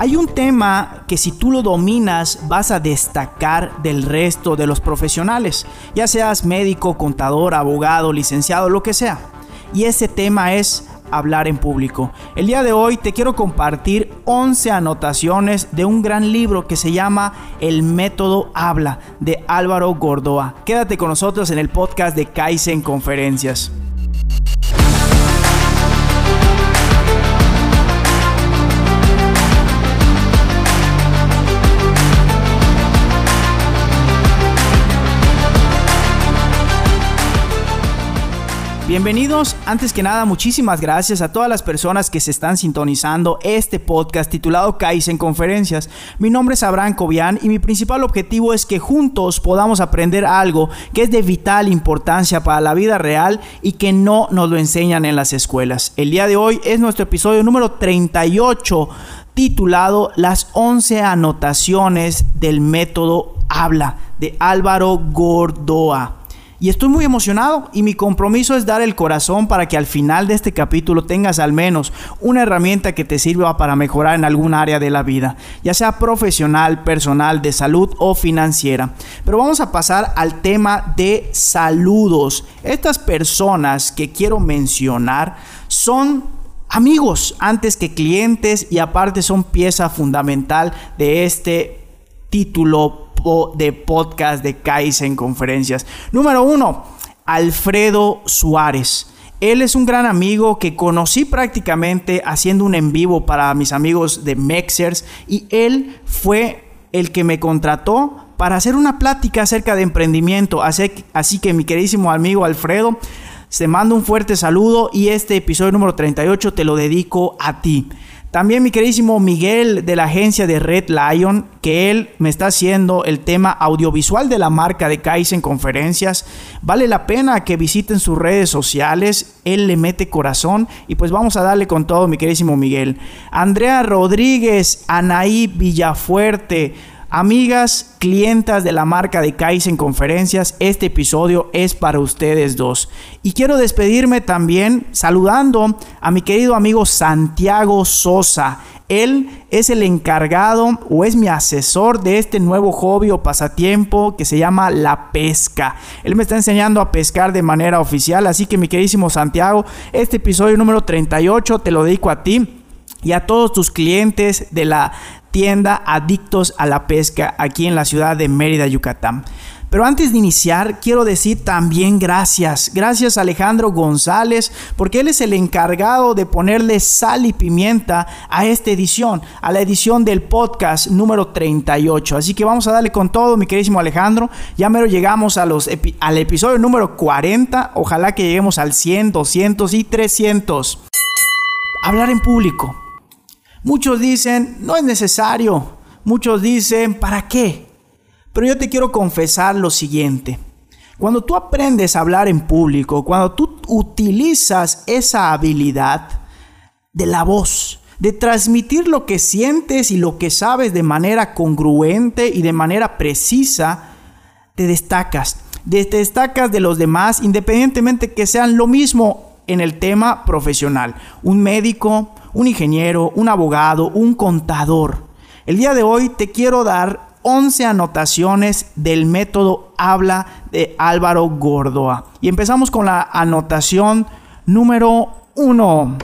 Hay un tema que si tú lo dominas vas a destacar del resto de los profesionales, ya seas médico, contador, abogado, licenciado, lo que sea. Y ese tema es hablar en público. El día de hoy te quiero compartir 11 anotaciones de un gran libro que se llama El método habla de Álvaro Gordoa. Quédate con nosotros en el podcast de Kaizen Conferencias. Bienvenidos, antes que nada muchísimas gracias a todas las personas que se están sintonizando este podcast titulado Kaizen Conferencias. Mi nombre es Abraham Cobian y mi principal objetivo es que juntos podamos aprender algo que es de vital importancia para la vida real y que no nos lo enseñan en las escuelas. El día de hoy es nuestro episodio número 38 titulado Las 11 anotaciones del método habla de Álvaro Gordoa. Y estoy muy emocionado y mi compromiso es dar el corazón para que al final de este capítulo tengas al menos una herramienta que te sirva para mejorar en algún área de la vida, ya sea profesional, personal, de salud o financiera. Pero vamos a pasar al tema de saludos. Estas personas que quiero mencionar son amigos antes que clientes y aparte son pieza fundamental de este título de podcast de Kaizen Conferencias. Número uno, Alfredo Suárez. Él es un gran amigo que conocí prácticamente haciendo un en vivo para mis amigos de Mexers y él fue el que me contrató para hacer una plática acerca de emprendimiento. Así, así que mi queridísimo amigo Alfredo, te mando un fuerte saludo y este episodio número 38 te lo dedico a ti. También mi queridísimo Miguel de la agencia de Red Lion, que él me está haciendo el tema audiovisual de la marca de Kaizen Conferencias. Vale la pena que visiten sus redes sociales, él le mete corazón y pues vamos a darle con todo mi queridísimo Miguel. Andrea Rodríguez, Anaí Villafuerte, Amigas, clientas de la marca de Kaizen Conferencias, este episodio es para ustedes dos. Y quiero despedirme también saludando a mi querido amigo Santiago Sosa. Él es el encargado o es mi asesor de este nuevo hobby o pasatiempo que se llama la pesca. Él me está enseñando a pescar de manera oficial, así que mi queridísimo Santiago, este episodio número 38 te lo dedico a ti y a todos tus clientes de la tienda Adictos a la Pesca aquí en la ciudad de Mérida, Yucatán. Pero antes de iniciar, quiero decir también gracias. Gracias a Alejandro González, porque él es el encargado de ponerle sal y pimienta a esta edición, a la edición del podcast número 38. Así que vamos a darle con todo, mi queridísimo Alejandro. Ya mero llegamos a los al episodio número 40. Ojalá que lleguemos al 100, 200 y 300. Hablar en público Muchos dicen, no es necesario. Muchos dicen, ¿para qué? Pero yo te quiero confesar lo siguiente. Cuando tú aprendes a hablar en público, cuando tú utilizas esa habilidad de la voz, de transmitir lo que sientes y lo que sabes de manera congruente y de manera precisa, te destacas. Te destacas de los demás independientemente que sean lo mismo en el tema profesional. Un médico, un ingeniero, un abogado, un contador. El día de hoy te quiero dar 11 anotaciones del método habla de Álvaro Gordoa. Y empezamos con la anotación número 1.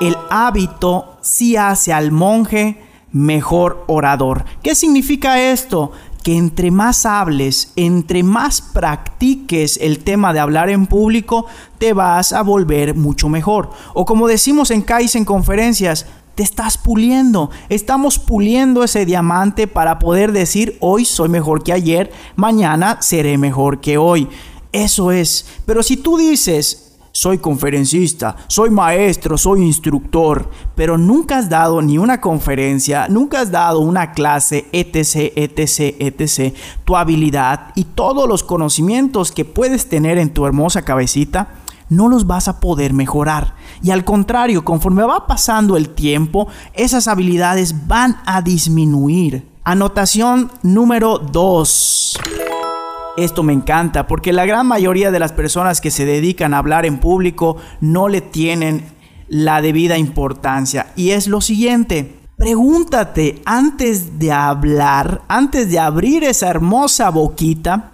El hábito sí hace al monje mejor orador. ¿Qué significa esto? Que entre más hables, entre más practiques el tema de hablar en público, te vas a volver mucho mejor. O como decimos en Kaizen conferencias, te estás puliendo. Estamos puliendo ese diamante para poder decir, hoy soy mejor que ayer, mañana seré mejor que hoy. Eso es. Pero si tú dices, soy conferencista, soy maestro, soy instructor, pero nunca has dado ni una conferencia, nunca has dado una clase, etc., etc., etc. Tu habilidad y todos los conocimientos que puedes tener en tu hermosa cabecita, no los vas a poder mejorar. Y al contrario, conforme va pasando el tiempo, esas habilidades van a disminuir. Anotación número 2. Esto me encanta porque la gran mayoría de las personas que se dedican a hablar en público no le tienen la debida importancia. Y es lo siguiente, Pregúntate antes de hablar, antes de abrir esa hermosa boquita,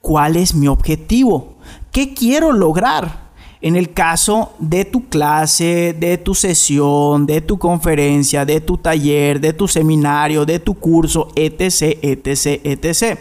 ¿cuál es mi objetivo? ¿Qué quiero lograr? En el caso de tu clase, de tu sesión, de tu conferencia, de tu taller, de tu seminario, de tu curso, etc., etc., etc.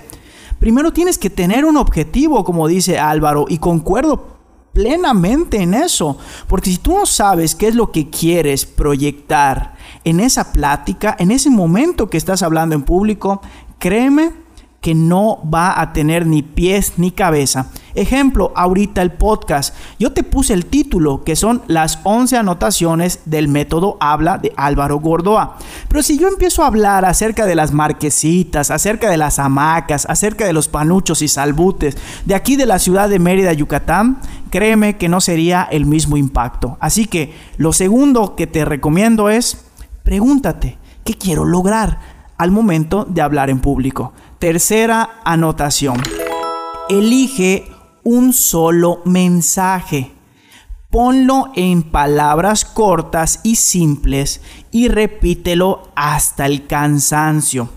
Primero tienes que tener un objetivo, como dice Álvaro, y concuerdo plenamente en eso. Porque si tú no sabes qué es lo que quieres proyectar en esa plática, en ese momento que estás hablando en público, créeme que no va a tener ni pies ni cabeza. Ejemplo, ahorita el podcast. Yo te puse el título, que son las 11 anotaciones del método Habla de Álvaro Gordoa. Pero si yo empiezo a hablar acerca de las marquesitas, acerca de las hamacas, acerca de los panuchos y salbutes, de aquí de la ciudad de Mérida, Yucatán, créeme que no sería el mismo impacto. Así que lo segundo que te recomiendo es, pregúntate, ¿qué quiero lograr al momento de hablar en público? Tercera anotación. Elige un solo mensaje. Ponlo en palabras cortas y simples y repítelo hasta el cansancio.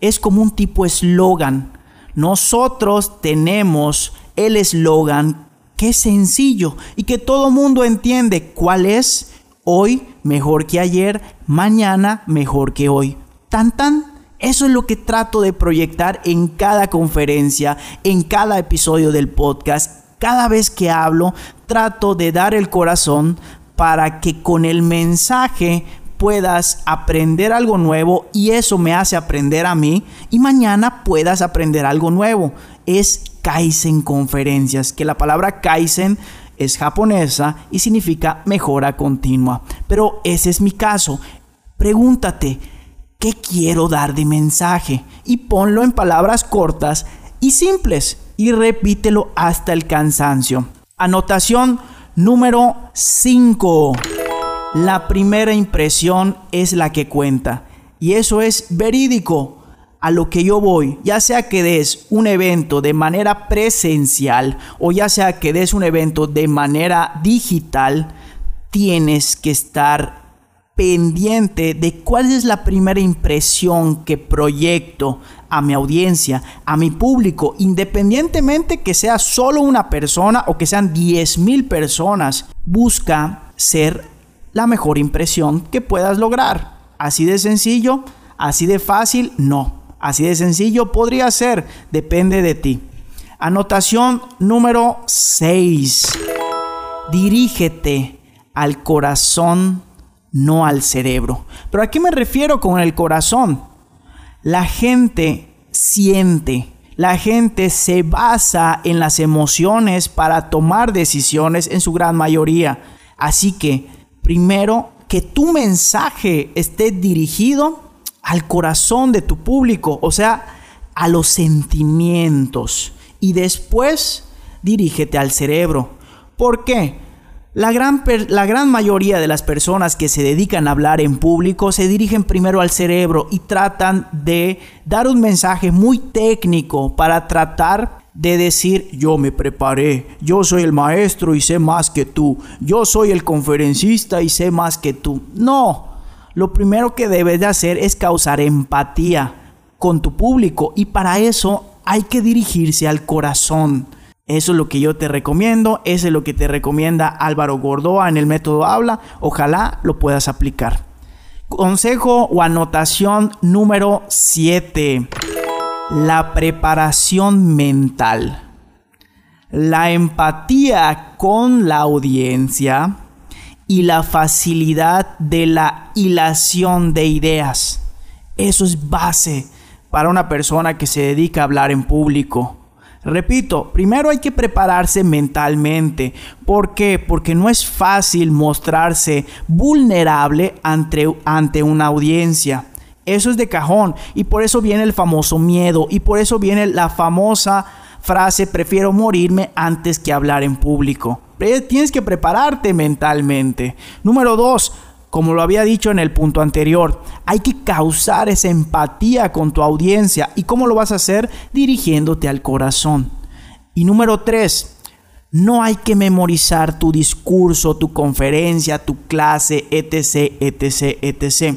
Es como un tipo eslogan. Nosotros tenemos el eslogan que es sencillo y que todo mundo entiende cuál es. Hoy mejor que ayer, mañana mejor que hoy. Tan tan. Eso es lo que trato de proyectar en cada conferencia, en cada episodio del podcast. Cada vez que hablo, trato de dar el corazón para que con el mensaje puedas aprender algo nuevo y eso me hace aprender a mí y mañana puedas aprender algo nuevo. Es Kaizen conferencias, que la palabra Kaizen es japonesa y significa mejora continua. Pero ese es mi caso. Pregúntate, ¿Qué quiero dar de mensaje? Y ponlo en palabras cortas y simples y repítelo hasta el cansancio. Anotación número 5. La primera impresión es la que cuenta. Y eso es verídico. A lo que yo voy, ya sea que des un evento de manera presencial o ya sea que des un evento de manera digital, tienes que estar pendiente de cuál es la primera impresión que proyecto a mi audiencia, a mi público, independientemente que sea solo una persona o que sean 10 mil personas, busca ser la mejor impresión que puedas lograr. Así de sencillo, así de fácil, no. Así de sencillo podría ser, depende de ti. Anotación número 6. Dirígete al corazón no al cerebro. Pero ¿a qué me refiero con el corazón? La gente siente, la gente se basa en las emociones para tomar decisiones en su gran mayoría. Así que, primero, que tu mensaje esté dirigido al corazón de tu público, o sea, a los sentimientos. Y después, dirígete al cerebro. ¿Por qué? La gran, la gran, mayoría de las personas que se dedican a hablar en público se dirigen primero al cerebro y tratan de dar un mensaje muy técnico para tratar de decir yo me preparé, yo soy el maestro y sé más que tú, yo soy el conferencista y sé más que tú. No, lo primero que debes de hacer es causar empatía con tu público y para eso hay que dirigirse al corazón. Eso es lo que yo te recomiendo, eso es lo que te recomienda Álvaro Gordoa en el método Habla. Ojalá lo puedas aplicar. Consejo o anotación número 7. La preparación mental. La empatía con la audiencia y la facilidad de la hilación de ideas. Eso es base para una persona que se dedica a hablar en público. Repito, primero hay que prepararse mentalmente. ¿Por qué? Porque no es fácil mostrarse vulnerable ante, ante una audiencia. Eso es de cajón y por eso viene el famoso miedo y por eso viene la famosa frase prefiero morirme antes que hablar en público. Tienes que prepararte mentalmente. Número dos, como lo había dicho en el punto anterior, hay que causar esa empatía con tu audiencia. ¿Y cómo lo vas a hacer? Dirigiéndote al corazón. Y número tres, no hay que memorizar tu discurso, tu conferencia, tu clase, etc., etc., etc.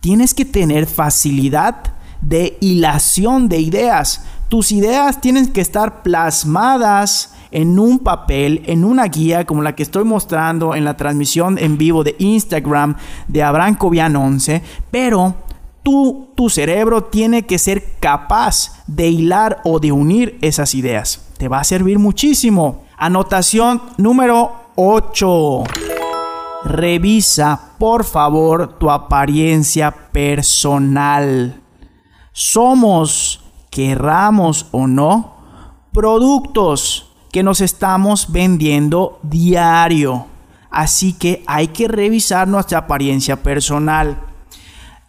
tienes que tener facilidad de hilación de ideas. Tus ideas tienen que estar plasmadas en un papel, en una guía como la que estoy mostrando en la transmisión en vivo de Instagram de Abraham Cobian 11, pero tú, tu cerebro tiene que ser capaz de hilar o de unir esas ideas. Te va a servir muchísimo. Anotación número 8. Revisa, por favor, tu apariencia personal. Somos, querramos o no, productos que nos estamos vendiendo diario. Así que hay que revisar nuestra apariencia personal.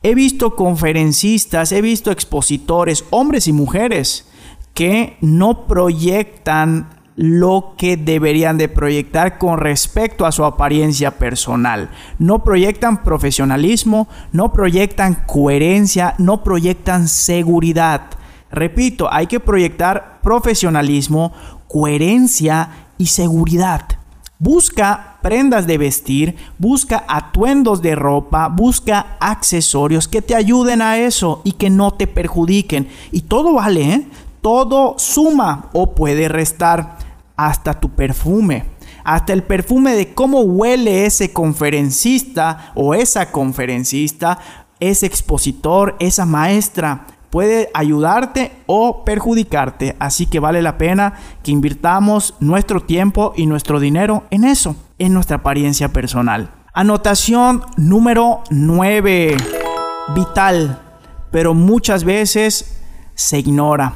He visto conferencistas, he visto expositores, hombres y mujeres, que no proyectan lo que deberían de proyectar con respecto a su apariencia personal. No proyectan profesionalismo, no proyectan coherencia, no proyectan seguridad. Repito, hay que proyectar profesionalismo, coherencia y seguridad. Busca prendas de vestir, busca atuendos de ropa, busca accesorios que te ayuden a eso y que no te perjudiquen. Y todo vale, ¿eh? todo suma o puede restar hasta tu perfume, hasta el perfume de cómo huele ese conferencista o esa conferencista, ese expositor, esa maestra. Puede ayudarte o perjudicarte, así que vale la pena que invirtamos nuestro tiempo y nuestro dinero en eso, en nuestra apariencia personal. Anotación número 9. Vital, pero muchas veces se ignora.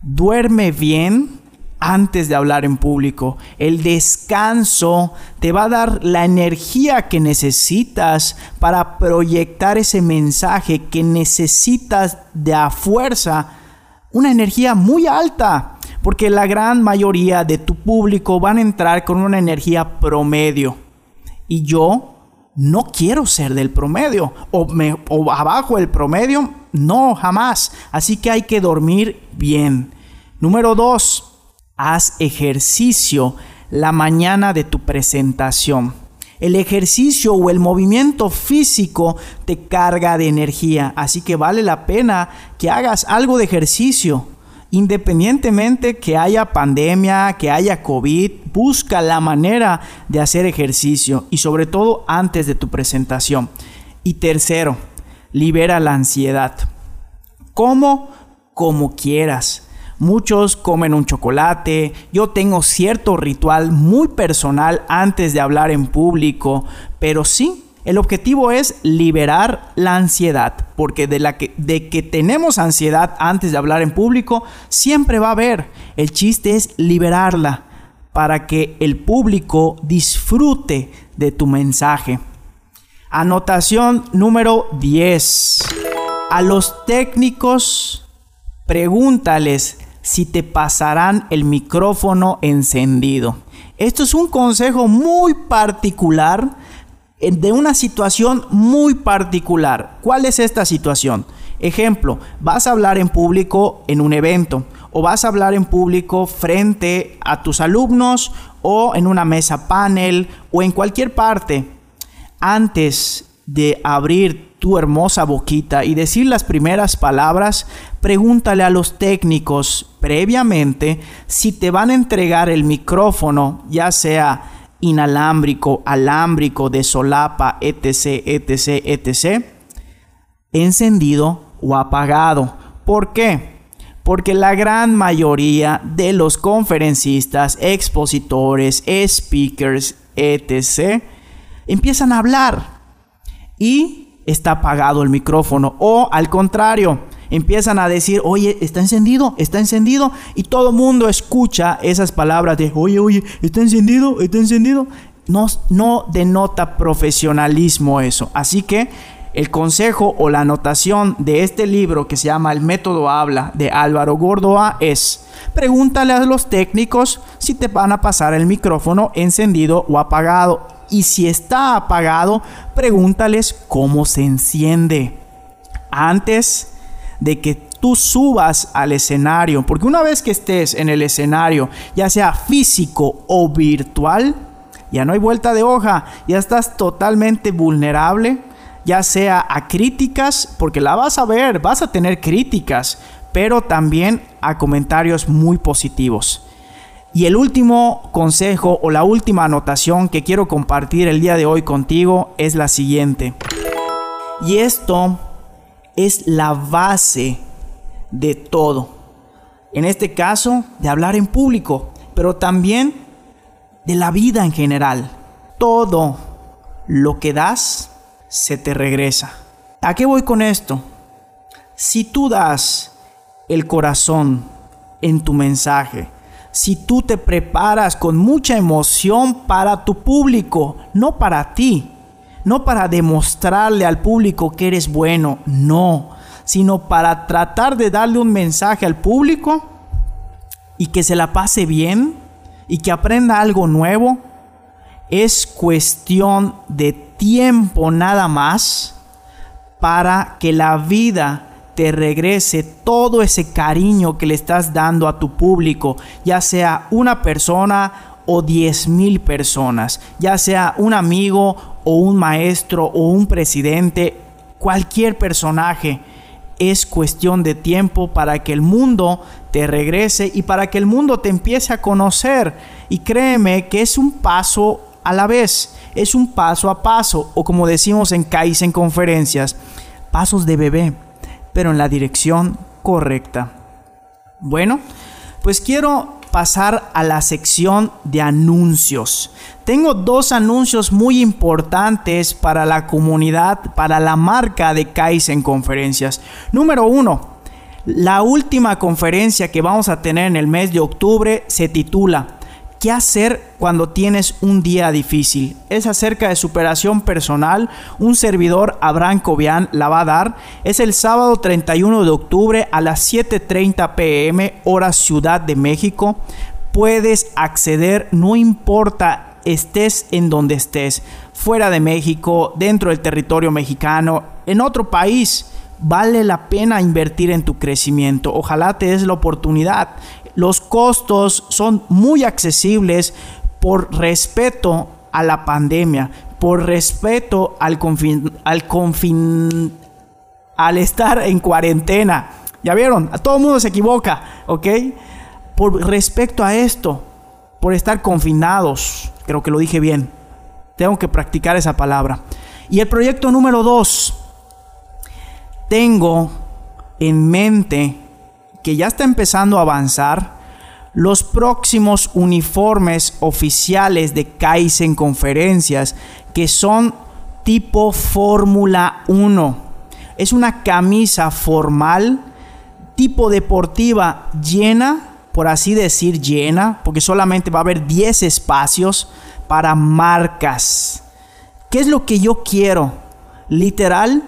Duerme bien antes de hablar en público. El descanso te va a dar la energía que necesitas para proyectar ese mensaje que necesitas de a fuerza. Una energía muy alta. Porque la gran mayoría de tu público van a entrar con una energía promedio. Y yo no quiero ser del promedio. O, me, o abajo del promedio. No, jamás. Así que hay que dormir bien. Número dos haz ejercicio la mañana de tu presentación. El ejercicio o el movimiento físico te carga de energía, así que vale la pena que hagas algo de ejercicio. Independientemente que haya pandemia, que haya COVID, busca la manera de hacer ejercicio y sobre todo antes de tu presentación. Y tercero, libera la ansiedad. ¿Cómo? Como quieras Muchos comen un chocolate. Yo tengo cierto ritual muy personal antes de hablar en público. Pero sí, el objetivo es liberar la ansiedad. Porque de, la que, de que tenemos ansiedad antes de hablar en público, siempre va a haber. El chiste es liberarla para que el público disfrute de tu mensaje. Anotación número 10. A los técnicos, pregúntales si te pasarán el micrófono encendido. Esto es un consejo muy particular eh, de una situación muy particular. ¿Cuál es esta situación? Ejemplo, vas a hablar en público en un evento o vas a hablar en público frente a tus alumnos o en una mesa panel o en cualquier parte. Antes de abrir tu hermosa boquita y decir las primeras palabras, pregúntale a los técnicos previamente si te van a entregar el micrófono, ya sea inalámbrico, alámbrico, de solapa, etc, etc, etc, encendido o apagado. ¿Por qué? Porque la gran mayoría de los conferencistas, expositores, speakers, etc., empiezan a hablar y está apagado el micrófono. O al contrario, empiezan a decir, oye, está encendido, está encendido. Y todo el mundo escucha esas palabras de, oye, oye, está encendido, está encendido. No, no denota profesionalismo eso. Así que el consejo o la anotación de este libro que se llama El método habla de Álvaro Gordoa es, pregúntale a los técnicos si te van a pasar el micrófono encendido o apagado y si está apagado, pregúntales cómo se enciende. Antes de que tú subas al escenario, porque una vez que estés en el escenario, ya sea físico o virtual, ya no hay vuelta de hoja, ya estás totalmente vulnerable, ya sea a críticas, porque la vas a ver, vas a tener críticas, pero también a comentarios muy positivos. Y el último consejo o la última anotación que quiero compartir el día de hoy contigo es la siguiente. Y esto es la base de todo. En este caso, de hablar en público, pero también de la vida en general. Todo lo que das se te regresa. ¿A qué voy con esto? Si tú das el corazón en tu mensaje, si tú te preparas con mucha emoción para tu público, no para ti, no para demostrarle al público que eres bueno, no, sino para tratar de darle un mensaje al público y que se la pase bien y que aprenda algo nuevo, es cuestión de tiempo nada más para que la vida te regrese todo ese cariño que le estás dando a tu público, ya sea una persona o diez mil personas, ya sea un amigo o un maestro o un presidente, cualquier personaje. Es cuestión de tiempo para que el mundo te regrese y para que el mundo te empiece a conocer. Y créeme que es un paso a la vez, es un paso a paso, o como decimos en en conferencias, pasos de bebé pero en la dirección correcta. Bueno, pues quiero pasar a la sección de anuncios. Tengo dos anuncios muy importantes para la comunidad, para la marca de Kaizen Conferencias. Número uno, la última conferencia que vamos a tener en el mes de octubre se titula ¿Qué hacer cuando tienes un día difícil? Es acerca de superación personal. Un servidor, Abraham Cobian, la va a dar. Es el sábado 31 de octubre a las 7.30 pm, hora Ciudad de México. Puedes acceder, no importa estés en donde estés, fuera de México, dentro del territorio mexicano, en otro país vale la pena invertir en tu crecimiento. Ojalá te des la oportunidad. Los costos son muy accesibles por respeto a la pandemia, por respeto al confin, al confin, al estar en cuarentena. Ya vieron, a todo mundo se equivoca, ¿ok? Por respecto a esto, por estar confinados, creo que lo dije bien. Tengo que practicar esa palabra. Y el proyecto número dos, tengo en mente que ya está empezando a avanzar los próximos uniformes oficiales de Kaizen Conferencias, que son tipo Fórmula 1. Es una camisa formal, tipo deportiva llena, por así decir llena, porque solamente va a haber 10 espacios para marcas. ¿Qué es lo que yo quiero? Literal,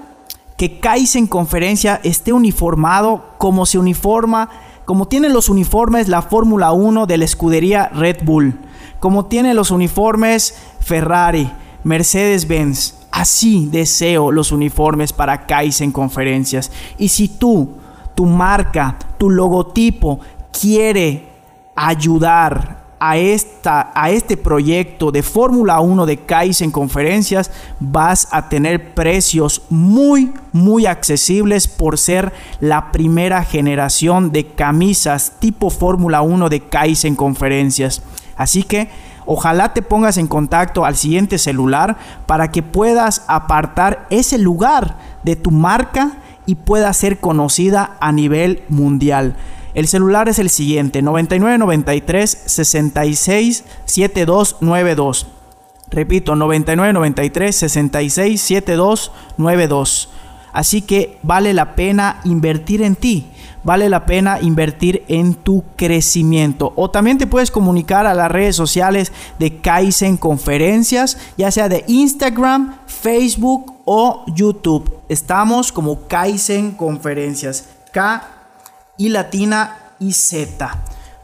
que Kaizen Conferencia esté uniformado como se uniforma, como tiene los uniformes la Fórmula 1 de la escudería Red Bull, como tiene los uniformes Ferrari, Mercedes-Benz. Así deseo los uniformes para Kaizen Conferencias. Y si tú, tu marca, tu logotipo quiere ayudar a, esta, a este proyecto de Fórmula 1 de Kaizen Conferencias, vas a tener precios muy, muy accesibles por ser la primera generación de camisas tipo Fórmula 1 de Kaizen Conferencias. Así que ojalá te pongas en contacto al siguiente celular para que puedas apartar ese lugar de tu marca y pueda ser conocida a nivel mundial. El celular es el siguiente, 9993 66 7292. Repito, 9993 66 7292. Así que vale la pena invertir en ti, vale la pena invertir en tu crecimiento. O también te puedes comunicar a las redes sociales de Kaizen Conferencias, ya sea de Instagram, Facebook o YouTube. Estamos como Kaizen Conferencias. K y latina y Z.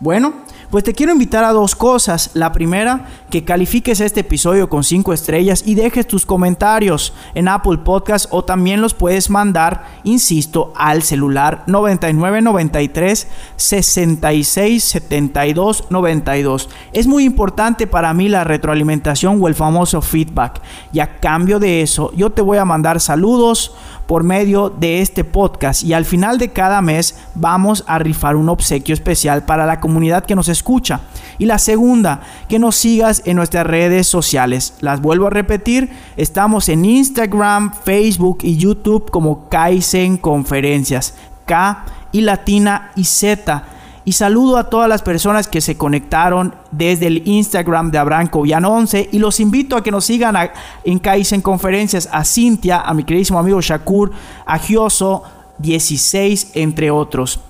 Bueno, Pues te quiero invitar a dos cosas. La primera, que califiques este episodio con 5 estrellas y dejes tus comentarios en Apple Podcast o también los puedes mandar, insisto, al celular 9993 66 72 92. Es muy importante para mí la retroalimentación o el famoso feedback. Y a cambio de eso, yo te voy a mandar saludos por medio de este podcast y al final de cada mes vamos a rifar un obsequio especial para la comunidad que nos escucha. Y la segunda, que nos sigas en nuestras redes sociales. Las vuelvo a repetir, estamos en Instagram, Facebook y YouTube como Kaizen Conferencias. K y latina y Z. Y saludo a todas las personas que se conectaron desde el Instagram de Abraham Cobian 11 y los invito a que nos sigan en Kaizen Conferencias, a Cintia, a mi queridísimo amigo Shakur, a Gioso 16, entre otros.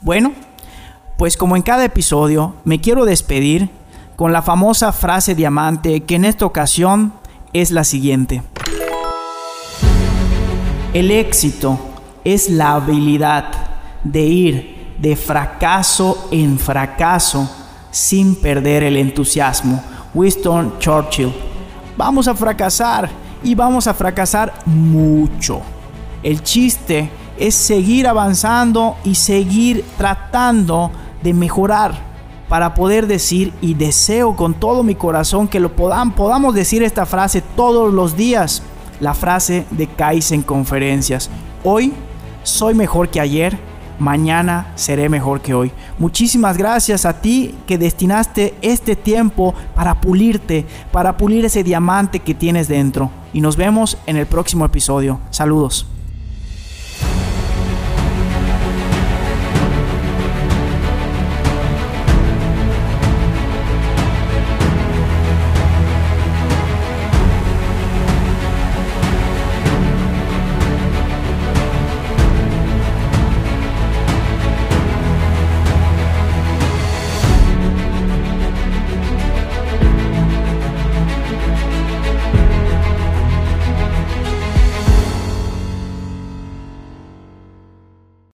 Bueno, pues como en cada episodio, me quiero despedir con la famosa frase diamante que en esta ocasión es la siguiente. El éxito es la habilidad de ir de fracaso en fracaso sin perder el entusiasmo. Winston Churchill. Vamos a fracasar y vamos a fracasar mucho. El chiste es seguir avanzando y seguir tratando de mejorar para poder decir y deseo con todo mi corazón que lo podamos, podamos decir esta frase todos los días, la frase de Kaizen Conferencias. Hoy soy mejor que ayer, mañana seré mejor que hoy. Muchísimas gracias a ti que destinaste este tiempo para pulirte, para pulir ese diamante que tienes dentro. Y nos vemos en el próximo episodio. Saludos.